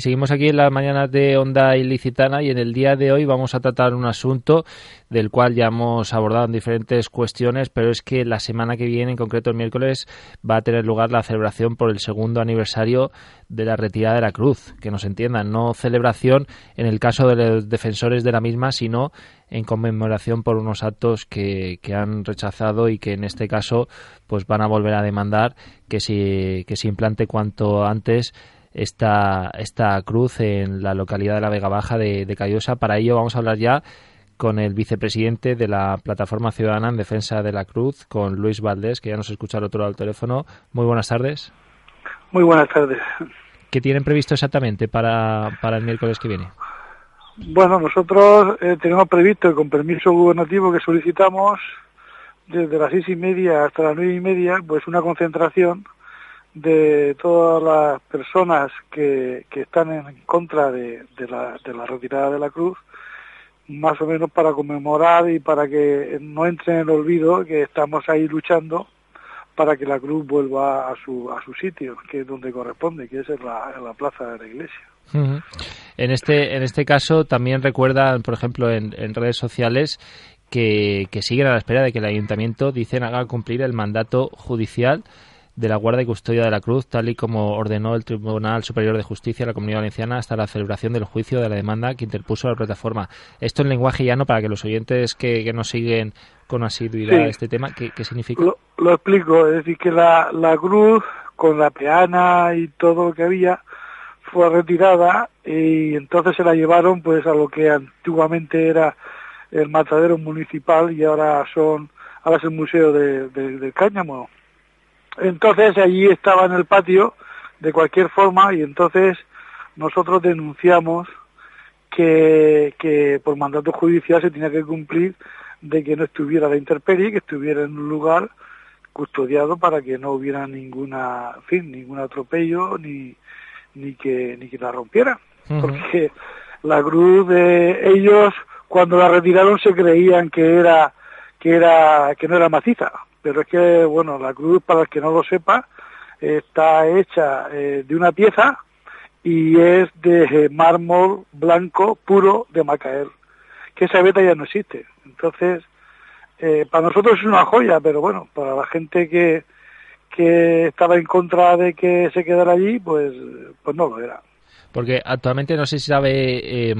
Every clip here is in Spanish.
seguimos aquí en las mañanas de Onda Ilicitana y en el día de hoy vamos a tratar un asunto del cual ya hemos abordado en diferentes cuestiones, pero es que la semana que viene, en concreto el miércoles, va a tener lugar la celebración por el segundo aniversario de la retirada de la cruz. Que nos entiendan, no celebración en el caso de los defensores de la misma, sino en conmemoración por unos actos que, que han rechazado y que en este caso pues van a volver a demandar que se, que se implante cuanto antes esta, esta cruz en la localidad de la Vega Baja de, de Callosa. Para ello vamos a hablar ya con el vicepresidente de la Plataforma Ciudadana en Defensa de la Cruz, con Luis Valdés, que ya nos escucha al otro lado del teléfono. Muy buenas tardes. Muy buenas tardes. ¿Qué tienen previsto exactamente para, para el miércoles que viene? Bueno, nosotros eh, tenemos previsto, con permiso gubernativo que solicitamos, desde las seis y media hasta las nueve y media, pues una concentración de todas las personas que, que están en contra de, la, de la retirada de la cruz, más o menos para conmemorar y para que no entre en el olvido que estamos ahí luchando para que la cruz vuelva a su, a su sitio, que es donde corresponde, que es en la, plaza de la iglesia. En este, en este caso también recuerdan, por ejemplo, en, en redes sociales que, que, siguen a la espera de que el ayuntamiento, dicen, haga cumplir el mandato judicial de la guarda y custodia de la cruz, tal y como ordenó el Tribunal Superior de Justicia de la Comunidad Valenciana hasta la celebración del juicio de la demanda que interpuso la plataforma. Esto en lenguaje llano para que los oyentes que, que nos siguen con asiduidad sí. este tema, ¿qué, qué significa? Lo, lo, explico, es decir, que la, la cruz con la peana y todo lo que había fue retirada y entonces se la llevaron pues a lo que antiguamente era el matadero municipal y ahora son ahora es el museo de, de, de Cáñamo entonces allí estaba en el patio de cualquier forma y entonces nosotros denunciamos que, que por mandato judicial se tenía que cumplir de que no estuviera la intemperie, que estuviera en un lugar custodiado para que no hubiera ninguna, en fin, ningún atropello ni, ni que ni que la rompiera, uh -huh. porque la cruz de ellos cuando la retiraron se creían que era que era que no era maciza, pero es que, bueno, la cruz, para el que no lo sepa, está hecha eh, de una pieza y es de mármol blanco puro de Macael, que esa beta ya no existe. Entonces, eh, para nosotros es una joya, pero bueno, para la gente que, que estaba en contra de que se quedara allí, pues, pues no lo era. Porque actualmente no sé si sabe... Eh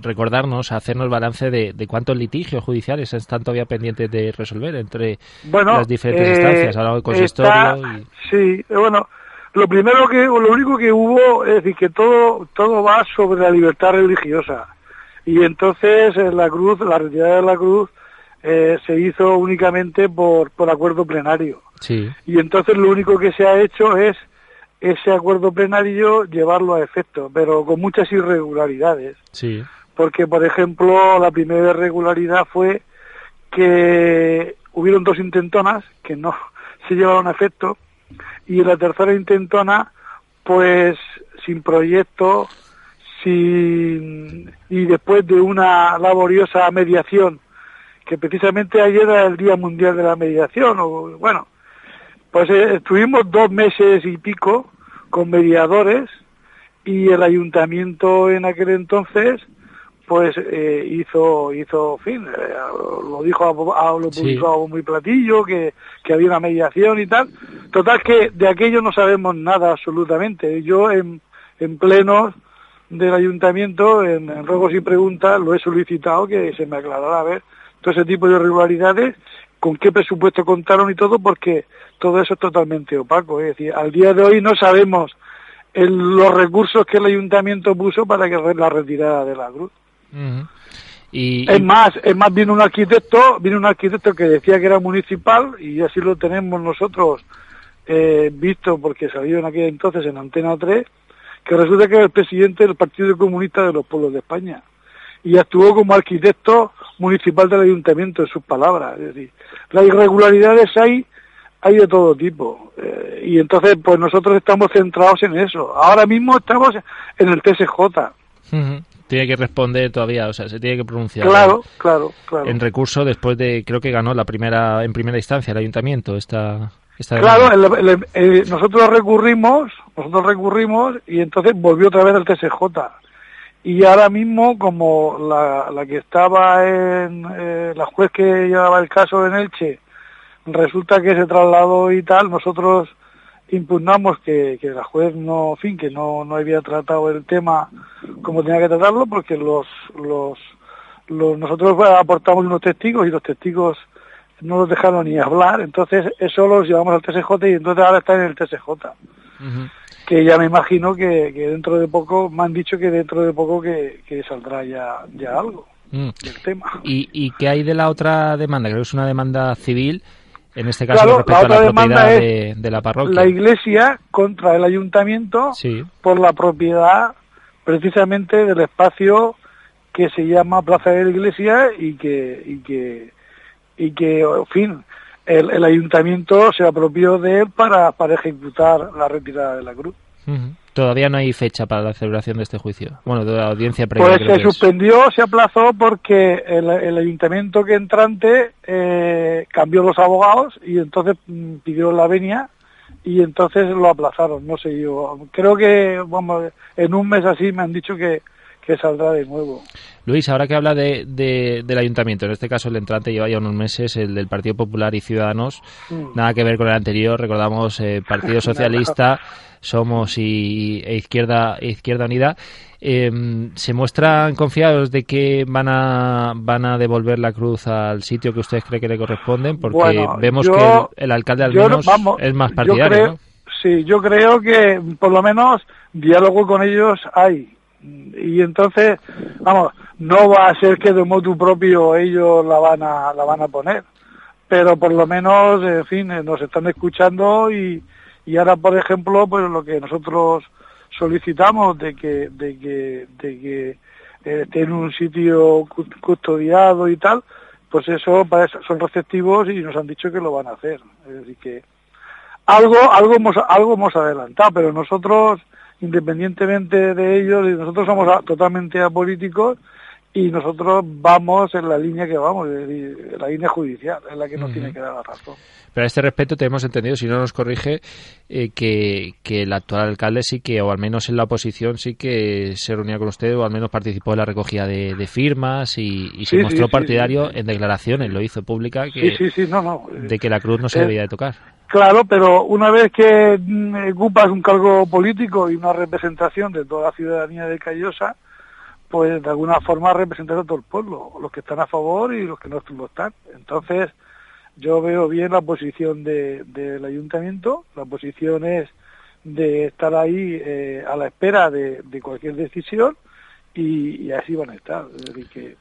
recordarnos, hacernos balance de, de, cuántos litigios judiciales están todavía pendientes de resolver entre bueno, las diferentes eh, instancias, hablado del consistorio. Y... Sí, bueno, lo primero que, lo único que hubo es decir que todo, todo va sobre la libertad religiosa y entonces la cruz, la retirada de la cruz eh, se hizo únicamente por, por acuerdo plenario. Sí. Y entonces lo único que se ha hecho es ese acuerdo plenario llevarlo a efecto, pero con muchas irregularidades. Sí. Porque, por ejemplo, la primera irregularidad fue que hubieron dos intentonas que no se llevaron a efecto y la tercera intentona, pues sin proyecto, sin y después de una laboriosa mediación, que precisamente ayer era el Día Mundial de la Mediación, o bueno, pues eh, estuvimos dos meses y pico con mediadores y el ayuntamiento en aquel entonces pues eh, hizo hizo fin. Eh, lo dijo a, a lo publicó sí. muy platillo que, que había una mediación y tal. Total que de aquello no sabemos nada absolutamente. Yo en, en plenos del ayuntamiento en, en ruegos y preguntas lo he solicitado que se me aclarara a ver todo ese tipo de irregularidades con qué presupuesto contaron y todo porque todo eso es totalmente opaco. Es decir al día de hoy no sabemos el, los recursos que el ayuntamiento puso para que la retirada de la cruz. Uh -huh. y, es más, es más, vino un arquitecto, vino un arquitecto que decía que era municipal y así lo tenemos nosotros eh, visto porque salió en aquel entonces en Antena 3, que resulta que era el presidente del Partido Comunista de los Pueblos de España y actuó como arquitecto municipal del ayuntamiento en sus palabras. Es decir, las irregularidades hay, hay de todo tipo. Eh, y entonces, pues nosotros estamos centrados en eso. Ahora mismo estamos en el TSJ. Uh -huh tiene que responder todavía, o sea, se tiene que pronunciar. Claro, claro, claro. En recurso después de, creo que ganó la primera, en primera instancia el ayuntamiento esta. claro, nosotros recurrimos, nosotros recurrimos y entonces volvió otra vez el TSJ. Y ahora mismo, como la, la que estaba en, eh, la juez que llevaba el caso en Elche, resulta que se trasladó y tal, nosotros impugnamos que, que la juez no, fin, que no, no había tratado el tema como tenía que tratarlo, porque los, los, los nosotros aportamos unos testigos y los testigos no los dejaron ni hablar, entonces eso los llevamos al TSJ y entonces ahora está en el TSJ. Que ya me imagino que, dentro de poco, me han dicho que dentro de poco que, saldrá ya, ya algo mm. del tema. ¿Y, ¿Y qué hay de la otra demanda? Creo que es una demanda civil, en este caso respecto la a la propiedad de, la parroquia. La iglesia contra el ayuntamiento por la propiedad precisamente del espacio que se llama Plaza de la Iglesia y que, y que y que, en fin, el, ayuntamiento se apropió de él para, para ejecutar la retirada de la cruz. Todavía no hay fecha para la celebración de este juicio. Bueno, de la audiencia previa. Pues se suspendió, se aplazó porque el, ayuntamiento que entrante eh, cambió los abogados y entonces mm, pidió la venia y entonces lo aplazaron. No sé yo. Creo que, vamos, en un mes así me han dicho que, que saldrá de nuevo. Luis, ahora que habla de, del ayuntamiento, en este caso el entrante lleva ya unos meses, el del Partido Popular y Ciudadanos, mm. nada que ver con el anterior, recordamos eh, Partido Socialista, Somos y, e Izquierda, Izquierda Unida. Em, ¿Se muestran confiados de que van a, van a devolver la cruz al sitio que ustedes creen que le corresponden? Porque vemos que el, alcalde al menos es más partidario. Sí, yo creo que por lo menos diálogo con ellos hay y entonces, vamos, no va a ser que de modo propio ellos la van a, la van a poner, pero por lo menos, en fin, eh, nos están escuchando y, y ahora, por ejemplo, pues lo que nosotros solicitamos de que, de que, de que eh, esté en un sitio custodiado y tal, pues eso, para eso son receptivos y nos han dicho que lo van a hacer. Es que algo, algo hemos, algo hemos adelantado, pero nosotros independientemente de ellos, y nosotros somos totalmente apolíticos y nosotros vamos en la línea que vamos, en la línea judicial, en la que nos tiene que dar la razón. Pero a este respecto tenemos entendido, si no nos corrige, eh, que, que el actual alcalde sí que, o al menos en la oposición, sí que se reunía con usted, o al menos participó en la recogida de, firmas y, se mostró partidario en declaraciones, lo hizo pública, que, de que la cruz no se eh, debía de tocar. Claro, pero una vez que mm, ocupas un cargo político y una representación de toda la ciudadanía de Callosa, pues de alguna forma representar a todo el pueblo, los que están a favor y los que no lo están. Entonces, yo veo bien la posición del ayuntamiento, la posición es de estar ahí eh, a la espera de, cualquier decisión y, así van a estar. Es decir,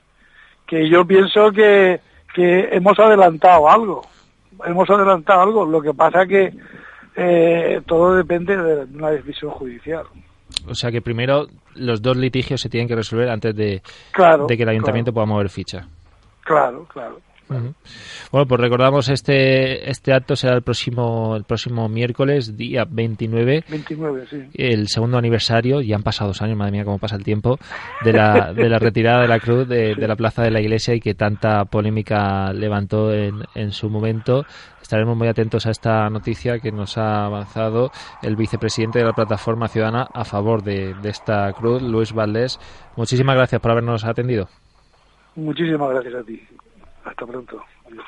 que, yo pienso que hemos adelantado algo, hemos adelantado algo, lo que pasa que eh, todo depende de una decisión judicial. O sea que primero los dos litigios se tienen que resolver antes de, de que el ayuntamiento pueda mover ficha. Claro, claro. Bueno, pues recordamos este este acto será el próximo el próximo miércoles, día 29. 29, sí. El segundo aniversario, ya han pasado dos años, madre mía, cómo pasa el tiempo, de la, de la retirada de la cruz de, de la plaza de la iglesia y que tanta polémica levantó en, en su momento. Estaremos muy atentos a esta noticia que nos ha avanzado el vicepresidente de la Plataforma Ciudadana a favor de, de esta cruz, Luis Valdés. Muchísimas gracias por habernos atendido. Muchísimas gracias a ti. Hasta pronto. Adiós.